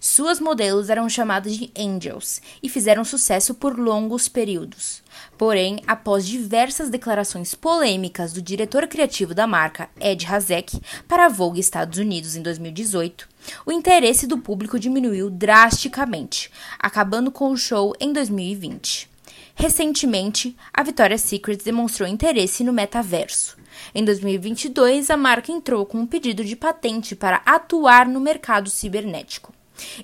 Suas modelos eram chamadas de Angels e fizeram sucesso por longos períodos. Porém, após diversas declarações polêmicas do diretor criativo da marca, Ed Hazek, para a Vogue Estados Unidos em 2018, o interesse do público diminuiu drasticamente, acabando com o show em 2020. Recentemente, a Victoria's Secret demonstrou interesse no metaverso. Em 2022, a marca entrou com um pedido de patente para atuar no mercado cibernético.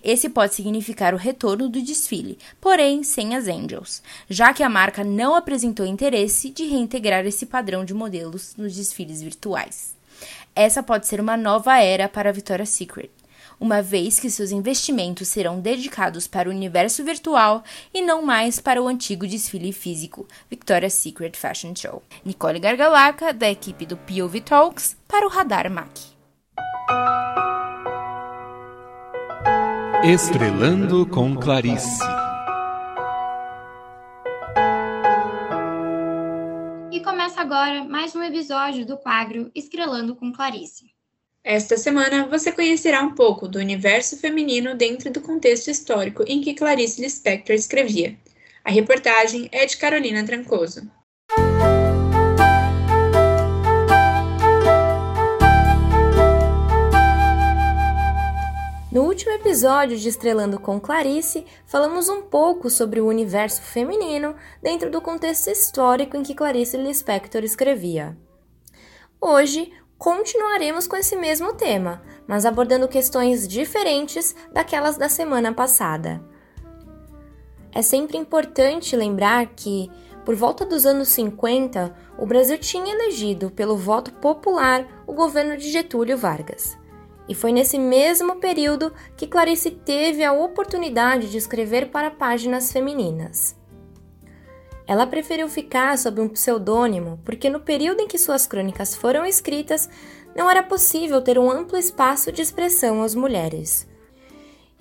Esse pode significar o retorno do desfile, porém sem as Angels, já que a marca não apresentou interesse de reintegrar esse padrão de modelos nos desfiles virtuais. Essa pode ser uma nova era para a Victoria's Secret, uma vez que seus investimentos serão dedicados para o universo virtual e não mais para o antigo desfile físico, Victoria's Secret Fashion Show. Nicole Gargalaca, da equipe do POV Talks, para o Radar MAC. Estrelando com Clarice. E começa agora mais um episódio do quadro Estrelando com Clarice. Esta semana você conhecerá um pouco do universo feminino dentro do contexto histórico em que Clarice Lispector escrevia. A reportagem é de Carolina Trancoso. No último episódio de Estrelando com Clarice, falamos um pouco sobre o universo feminino dentro do contexto histórico em que Clarice Lispector escrevia. Hoje, continuaremos com esse mesmo tema, mas abordando questões diferentes daquelas da semana passada. É sempre importante lembrar que, por volta dos anos 50, o Brasil tinha elegido, pelo voto popular, o governo de Getúlio Vargas. E foi nesse mesmo período que Clarice teve a oportunidade de escrever para páginas femininas. Ela preferiu ficar sob um pseudônimo porque, no período em que suas crônicas foram escritas, não era possível ter um amplo espaço de expressão às mulheres.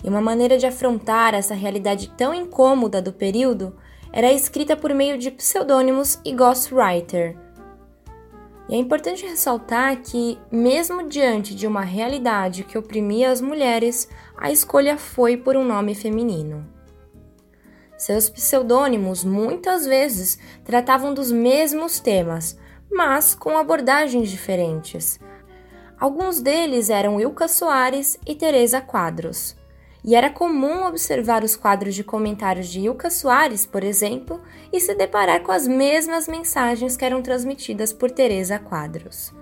E uma maneira de afrontar essa realidade tão incômoda do período era escrita por meio de pseudônimos e ghostwriter e é importante ressaltar que, mesmo diante de uma realidade que oprimia as mulheres, a escolha foi por um nome feminino. Seus pseudônimos muitas vezes tratavam dos mesmos temas, mas com abordagens diferentes. Alguns deles eram Ilka Soares e Teresa Quadros e era comum observar os quadros de comentários de Ilka Soares, por exemplo, e se deparar com as mesmas mensagens que eram transmitidas por Teresa Quadros.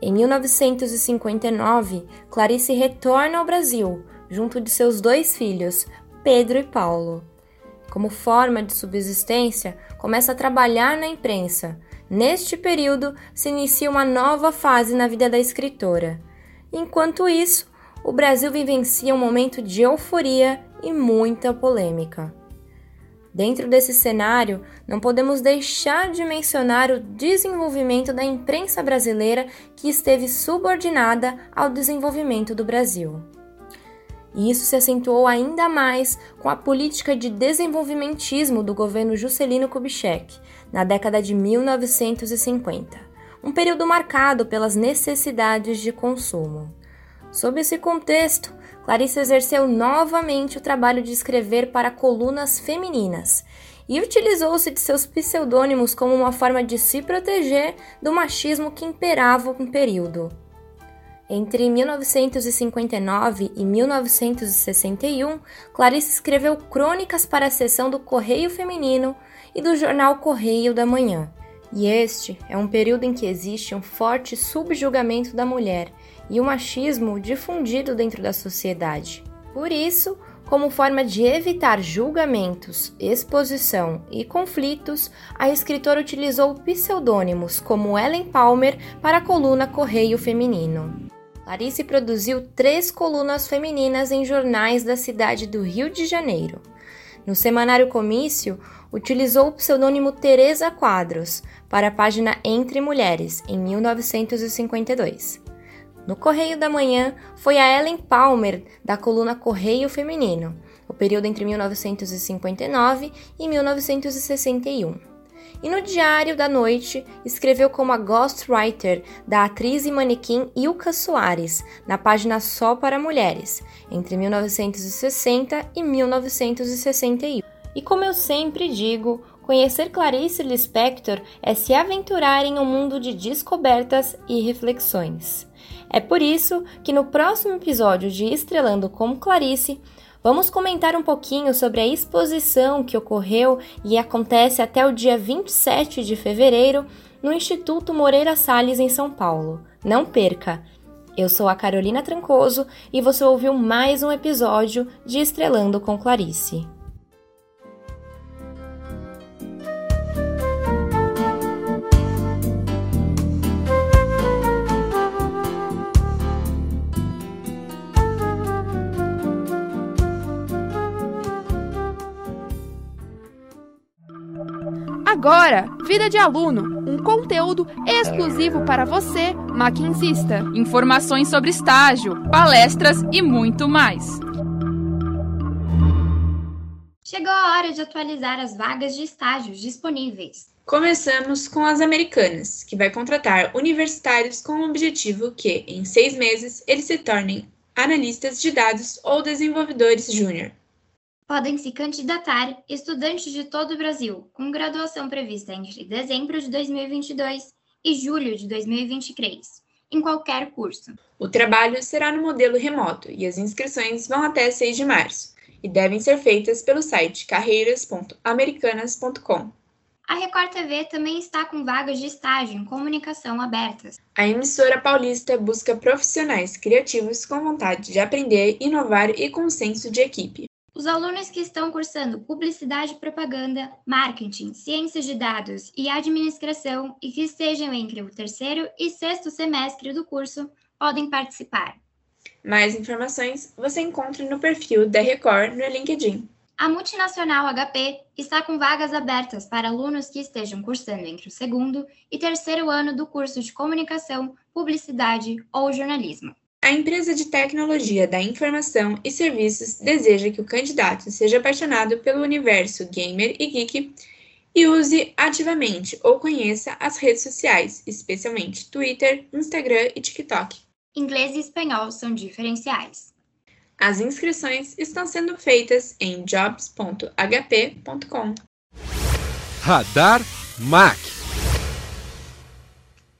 Em 1959, Clarice retorna ao Brasil, junto de seus dois filhos, Pedro e Paulo. Como forma de subsistência, começa a trabalhar na imprensa. Neste período, se inicia uma nova fase na vida da escritora. Enquanto isso, o Brasil vivencia um momento de euforia e muita polêmica. Dentro desse cenário, não podemos deixar de mencionar o desenvolvimento da imprensa brasileira que esteve subordinada ao desenvolvimento do Brasil. E isso se acentuou ainda mais com a política de desenvolvimentismo do governo Juscelino Kubitschek, na década de 1950, um período marcado pelas necessidades de consumo. Sob esse contexto, Clarice exerceu novamente o trabalho de escrever para colunas femininas e utilizou-se de seus pseudônimos como uma forma de se proteger do machismo que imperava no período. Entre 1959 e 1961, Clarice escreveu crônicas para a seção do Correio Feminino e do jornal Correio da Manhã. E este é um período em que existe um forte subjugamento da mulher e o machismo difundido dentro da sociedade. Por isso, como forma de evitar julgamentos, exposição e conflitos, a escritora utilizou pseudônimos como Ellen Palmer para a coluna Correio Feminino. Clarice produziu três colunas femininas em jornais da cidade do Rio de Janeiro. No semanário Comício, utilizou o pseudônimo Teresa Quadros para a página Entre Mulheres, em 1952. No Correio da Manhã, foi a Ellen Palmer, da coluna Correio Feminino, o período entre 1959 e 1961. E no Diário da Noite, escreveu como a ghostwriter da atriz e manequim Ilka Soares, na página Só para Mulheres, entre 1960 e 1961. E como eu sempre digo, conhecer Clarice Lispector é se aventurar em um mundo de descobertas e reflexões. É por isso que no próximo episódio de Estrelando como Clarice, vamos comentar um pouquinho sobre a exposição que ocorreu e acontece até o dia 27 de fevereiro no Instituto Moreira Salles, em São Paulo. Não perca! Eu sou a Carolina Trancoso e você ouviu mais um episódio de Estrelando com Clarice. Agora, Vida de Aluno, um conteúdo exclusivo para você, maquinsista. Informações sobre estágio, palestras e muito mais. Chegou a hora de atualizar as vagas de estágios disponíveis. Começamos com as americanas, que vai contratar universitários com o objetivo que, em seis meses, eles se tornem analistas de dados ou desenvolvedores júnior podem se candidatar estudantes de todo o Brasil, com graduação prevista entre dezembro de 2022 e julho de 2023, em qualquer curso. O trabalho será no modelo remoto e as inscrições vão até 6 de março e devem ser feitas pelo site carreiras.americanas.com. A Record TV também está com vagas de estágio em comunicação abertas. A emissora paulista busca profissionais criativos com vontade de aprender, inovar e com senso de equipe. Os alunos que estão cursando Publicidade e Propaganda, Marketing, Ciências de Dados e Administração e que estejam entre o terceiro e sexto semestre do curso podem participar. Mais informações você encontra no perfil da Record no LinkedIn. A multinacional HP está com vagas abertas para alunos que estejam cursando entre o segundo e terceiro ano do curso de Comunicação, Publicidade ou Jornalismo. A empresa de tecnologia da informação e serviços deseja que o candidato seja apaixonado pelo universo gamer e geek e use ativamente ou conheça as redes sociais, especialmente Twitter, Instagram e TikTok. Inglês e espanhol são diferenciais. As inscrições estão sendo feitas em jobs.hp.com. Radar Mac.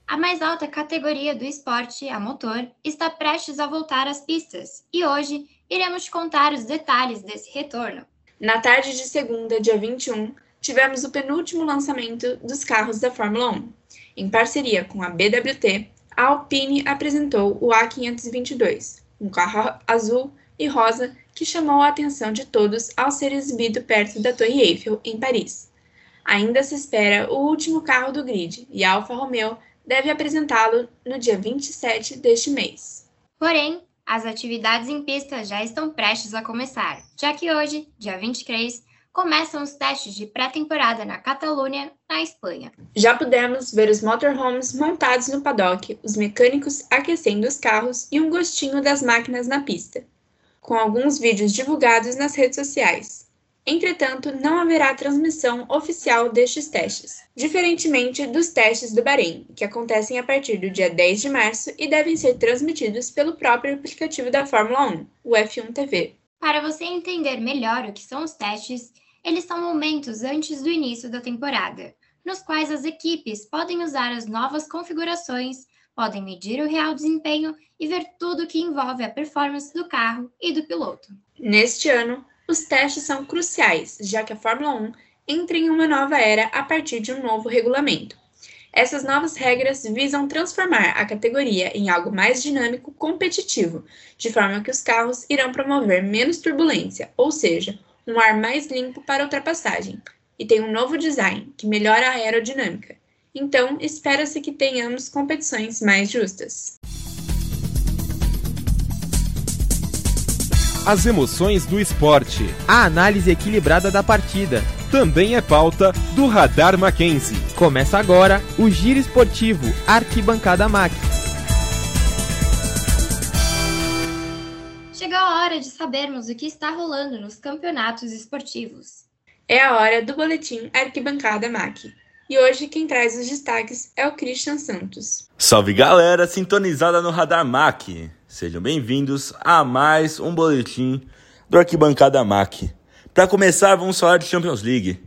A mais alta categoria do esporte a motor está prestes a voltar às pistas e hoje iremos te contar os detalhes desse retorno. Na tarde de segunda, dia 21, tivemos o penúltimo lançamento dos carros da Fórmula 1. Em parceria com a BWT, a Alpine apresentou o A522, um carro azul e rosa que chamou a atenção de todos ao ser exibido perto da Torre Eiffel, em Paris. Ainda se espera o último carro do grid e a Alfa Romeo deve apresentá-lo no dia 27 deste mês. Porém, as atividades em pista já estão prestes a começar, já que hoje, dia 23, começam os testes de pré-temporada na Catalunha, na Espanha. Já pudemos ver os motorhomes montados no paddock, os mecânicos aquecendo os carros e um gostinho das máquinas na pista, com alguns vídeos divulgados nas redes sociais. Entretanto, não haverá transmissão oficial destes testes, diferentemente dos testes do Bahrein, que acontecem a partir do dia 10 de março e devem ser transmitidos pelo próprio aplicativo da Fórmula 1, o F1 TV. Para você entender melhor o que são os testes, eles são momentos antes do início da temporada, nos quais as equipes podem usar as novas configurações, podem medir o real desempenho e ver tudo o que envolve a performance do carro e do piloto. Neste ano, os testes são cruciais, já que a Fórmula 1 entra em uma nova era a partir de um novo regulamento. Essas novas regras visam transformar a categoria em algo mais dinâmico, competitivo, de forma que os carros irão promover menos turbulência, ou seja, um ar mais limpo para ultrapassagem, e tem um novo design que melhora a aerodinâmica. Então, espera-se que tenhamos competições mais justas. As emoções do esporte. A análise equilibrada da partida. Também é pauta do Radar Mackenzie. Começa agora o Giro Esportivo Arquibancada Mac. Chegou a hora de sabermos o que está rolando nos campeonatos esportivos. É a hora do boletim Arquibancada MAC. E hoje quem traz os destaques é o Christian Santos. Salve galera, sintonizada no Radar MAC. Sejam bem-vindos a mais um boletim do Arquibancada MAC. Para começar, vamos falar de Champions League.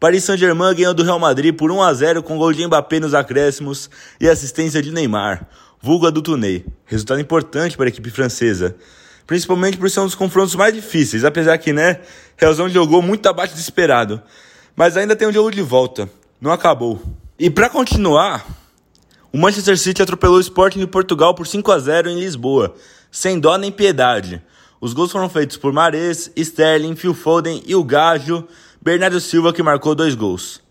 Paris Saint-Germain ganhou do Real Madrid por 1 a 0 com gol de Mbappé nos acréscimos e assistência de Neymar, vulga do Tunei. Resultado importante para a equipe francesa, principalmente por ser um dos confrontos mais difíceis, apesar que, né, Realzão jogou muito abaixo do esperado. Mas ainda tem um jogo de volta, não acabou. E para continuar, o Manchester City atropelou o Sporting de Portugal por 5 a 0 em Lisboa, sem dó nem piedade. Os gols foram feitos por Mares, Sterling, Phil Foden e o Gajo, Bernardo Silva que marcou dois gols.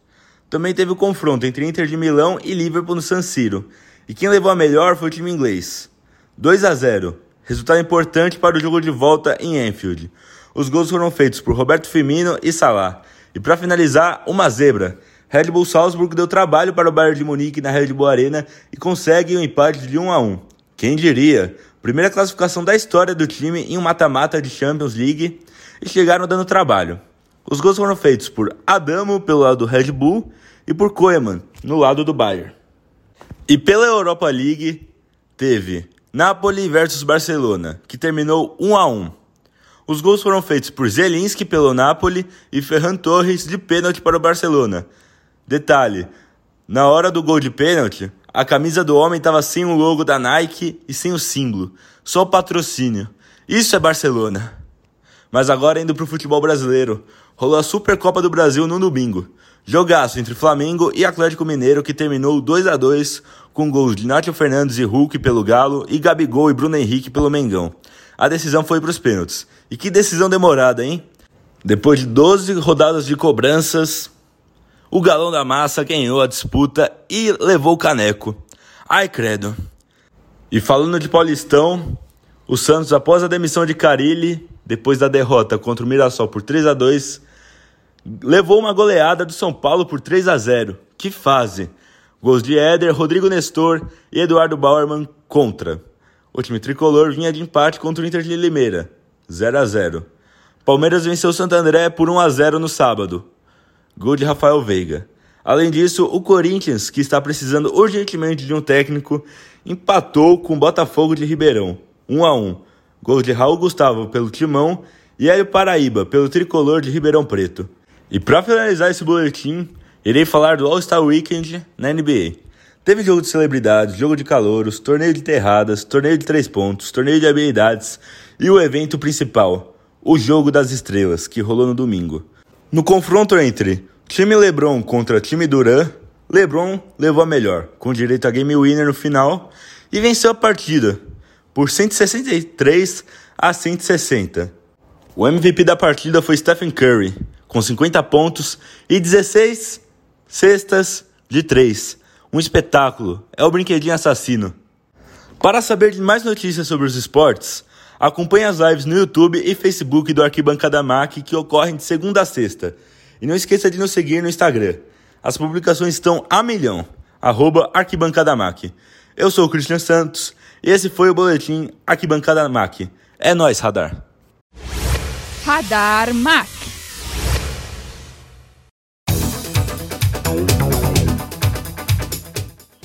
Também teve o confronto entre Inter de Milão e Liverpool no San Siro, e quem levou a melhor foi o time inglês. 2 a 0, resultado importante para o jogo de volta em Anfield. Os gols foram feitos por Roberto Firmino e Salah. E para finalizar, uma zebra. Red Bull Salzburg deu trabalho para o Bayern de Munique na Red Bull Arena e consegue um empate de 1 a 1. Quem diria? Primeira classificação da história do time em um mata-mata de Champions League e chegaram dando trabalho. Os gols foram feitos por Adamo pelo lado do Red Bull e por Koeman no lado do Bayern. E pela Europa League teve Napoli versus Barcelona, que terminou 1 a 1. Os gols foram feitos por Zelinski pelo Napoli e Ferran Torres de pênalti para o Barcelona. Detalhe: na hora do gol de pênalti, a camisa do homem estava sem o logo da Nike e sem o símbolo, só o patrocínio. Isso é Barcelona. Mas agora indo para o futebol brasileiro, rolou a Supercopa do Brasil no domingo. Jogaço entre Flamengo e Atlético Mineiro que terminou 2 a 2 com gols de Nacho Fernandes e Hulk pelo Galo e Gabigol e Bruno Henrique pelo Mengão. A decisão foi para os pênaltis. E que decisão demorada, hein? Depois de 12 rodadas de cobranças, o galão da massa ganhou a disputa e levou o caneco. Ai, credo. E falando de Paulistão, o Santos, após a demissão de Carilli, depois da derrota contra o Mirassol por 3 a 2 levou uma goleada do São Paulo por 3 a 0 Que fase! Gols de Éder, Rodrigo Nestor e Eduardo Bauerman contra. O time tricolor vinha de empate contra o Inter de Limeira, 0 a 0 Palmeiras venceu o Santo André por 1 a 0 no sábado gol de Rafael Veiga. Além disso, o Corinthians, que está precisando urgentemente de um técnico, empatou com o Botafogo de Ribeirão, 1 a 1. Gol de Raul Gustavo pelo Timão e Hélio Paraíba pelo tricolor de Ribeirão Preto. E para finalizar esse boletim, irei falar do All-Star Weekend na NBA. Teve jogo de celebridades, jogo de calouros, torneio de terradas, torneio de três pontos, torneio de habilidades e o evento principal, o Jogo das Estrelas, que rolou no domingo. No confronto entre time LeBron contra time Duran, LeBron levou a melhor, com direito a game winner no final e venceu a partida por 163 a 160. O MVP da partida foi Stephen Curry, com 50 pontos e 16 cestas de 3. Um espetáculo, é o brinquedinho assassino. Para saber de mais notícias sobre os esportes, Acompanhe as lives no YouTube e Facebook do Arquibancada Mac que ocorrem de segunda a sexta. E não esqueça de nos seguir no Instagram. As publicações estão a milhão. Arroba Arquibancada Mac. Eu sou o Christian Santos e esse foi o Boletim Arquibancada Mac. É nóis, Radar. Radar Mac.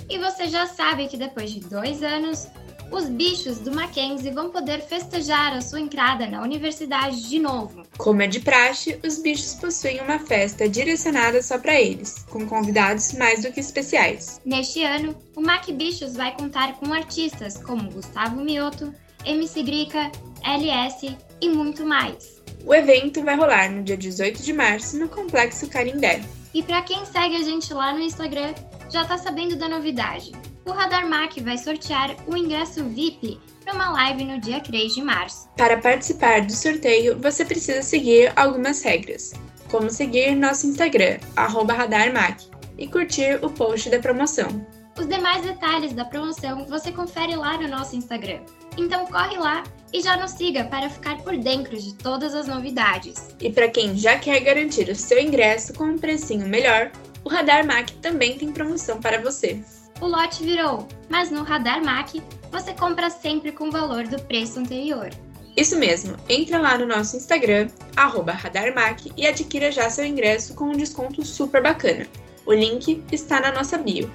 E você já sabe que depois de dois anos, os bichos do Mackenzie vão poder festejar a sua entrada na universidade de novo. Como é de praxe, os bichos possuem uma festa direcionada só para eles, com convidados mais do que especiais. Neste ano, o Mac Bichos vai contar com artistas como Gustavo Mioto, MC Grica, LS e muito mais. O evento vai rolar no dia 18 de março no Complexo Carindé. E para quem segue a gente lá no Instagram, já está sabendo da novidade. O Radar Mac vai sortear o ingresso VIP para uma live no dia 3 de março. Para participar do sorteio, você precisa seguir algumas regras, como seguir nosso Instagram, RadarMac, e curtir o post da promoção. Os demais detalhes da promoção você confere lá no nosso Instagram. Então corre lá e já nos siga para ficar por dentro de todas as novidades. E para quem já quer garantir o seu ingresso com um precinho melhor, o Radar Mac também tem promoção para você. O lote virou, mas no Radar Mac você compra sempre com o valor do preço anterior. Isso mesmo, entra lá no nosso Instagram, RadarMac, e adquira já seu ingresso com um desconto super bacana. O link está na nossa bio.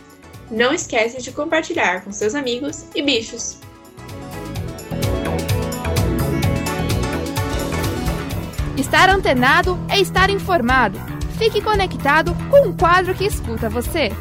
Não esquece de compartilhar com seus amigos e bichos. Estar antenado é estar informado. Fique conectado com um quadro que escuta você.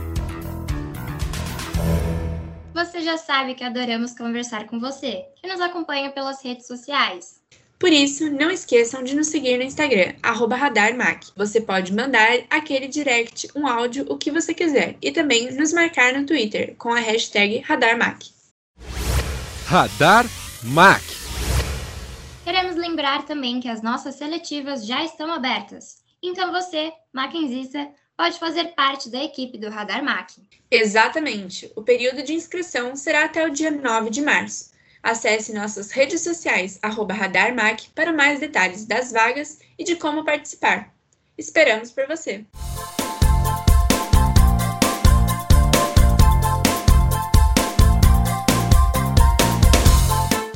Você já sabe que adoramos conversar com você, que nos acompanha pelas redes sociais. Por isso, não esqueçam de nos seguir no Instagram, RadarMac. Você pode mandar aquele direct, um áudio, o que você quiser. E também nos marcar no Twitter com a hashtag RadarMac. Radar Mac. Queremos lembrar também que as nossas seletivas já estão abertas. Então você, Mackenzista, pode fazer parte da equipe do Radar Mac. Exatamente. O período de inscrição será até o dia 9 de março. Acesse nossas redes sociais, RadarMac, para mais detalhes das vagas e de como participar. Esperamos por você!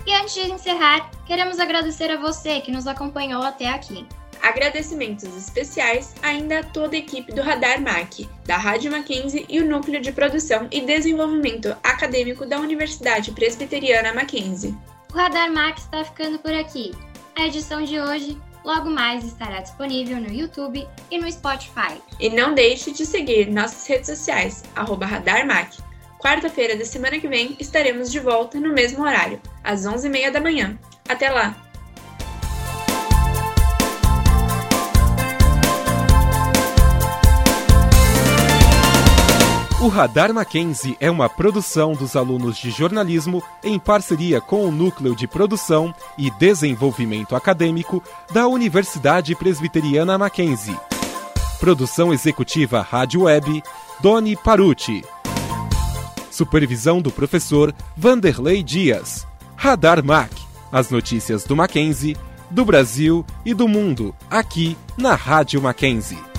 E antes de encerrar, queremos agradecer a você que nos acompanhou até aqui. Agradecimentos especiais ainda a toda a equipe do Radar Mac, da Rádio Mackenzie e o Núcleo de Produção e Desenvolvimento Acadêmico da Universidade Presbiteriana Mackenzie. O Radar Mac está ficando por aqui. A edição de hoje logo mais estará disponível no YouTube e no Spotify. E não deixe de seguir nossas redes sociais, RadarMac. Quarta-feira da semana que vem estaremos de volta no mesmo horário, às 11h30 da manhã. Até lá! O Radar Mackenzie é uma produção dos alunos de jornalismo em parceria com o Núcleo de Produção e Desenvolvimento Acadêmico da Universidade Presbiteriana Mackenzie. Produção executiva Rádio Web, Doni Paruti. Supervisão do professor Vanderlei Dias. Radar Mac. As notícias do Mackenzie, do Brasil e do mundo, aqui na Rádio Mackenzie.